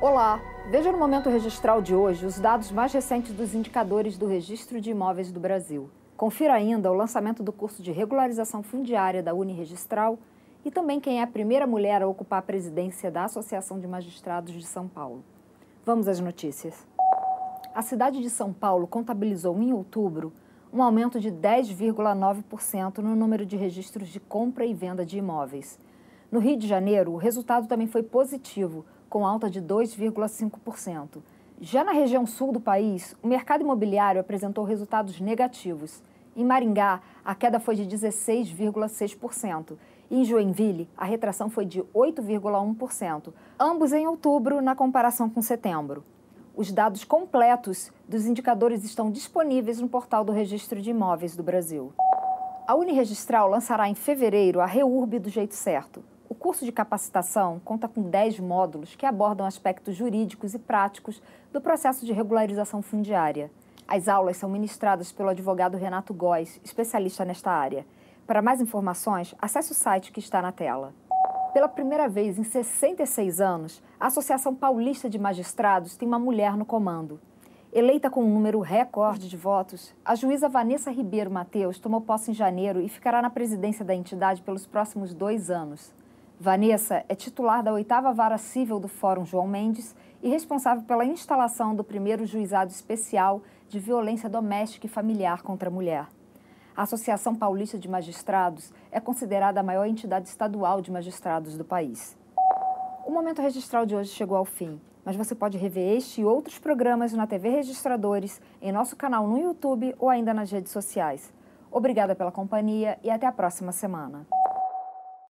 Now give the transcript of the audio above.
Olá! Veja no Momento Registral de hoje os dados mais recentes dos indicadores do Registro de Imóveis do Brasil. Confira ainda o lançamento do curso de regularização fundiária da Uniregistral e também quem é a primeira mulher a ocupar a presidência da Associação de Magistrados de São Paulo. Vamos às notícias. A cidade de São Paulo contabilizou em outubro um aumento de 10,9% no número de registros de compra e venda de imóveis. No Rio de Janeiro, o resultado também foi positivo, com alta de 2,5%. Já na região sul do país, o mercado imobiliário apresentou resultados negativos. Em Maringá, a queda foi de 16,6%. E em Joinville, a retração foi de 8,1%, ambos em outubro na comparação com setembro. Os dados completos dos indicadores estão disponíveis no portal do Registro de Imóveis do Brasil. A Uniregistral lançará em fevereiro a REURB do jeito certo. O curso de capacitação conta com 10 módulos que abordam aspectos jurídicos e práticos do processo de regularização fundiária. As aulas são ministradas pelo advogado Renato Góes, especialista nesta área. Para mais informações, acesse o site que está na tela. Pela primeira vez em 66 anos, a Associação Paulista de Magistrados tem uma mulher no comando. Eleita com um número recorde de votos, a juíza Vanessa Ribeiro Mateus tomou posse em janeiro e ficará na presidência da entidade pelos próximos dois anos. Vanessa é titular da oitava vara civil do Fórum João Mendes e responsável pela instalação do primeiro juizado especial de violência doméstica e familiar contra a mulher. A Associação Paulista de Magistrados é considerada a maior entidade estadual de magistrados do país. O Momento Registral de hoje chegou ao fim, mas você pode rever este e outros programas na TV Registradores, em nosso canal no YouTube ou ainda nas redes sociais. Obrigada pela companhia e até a próxima semana.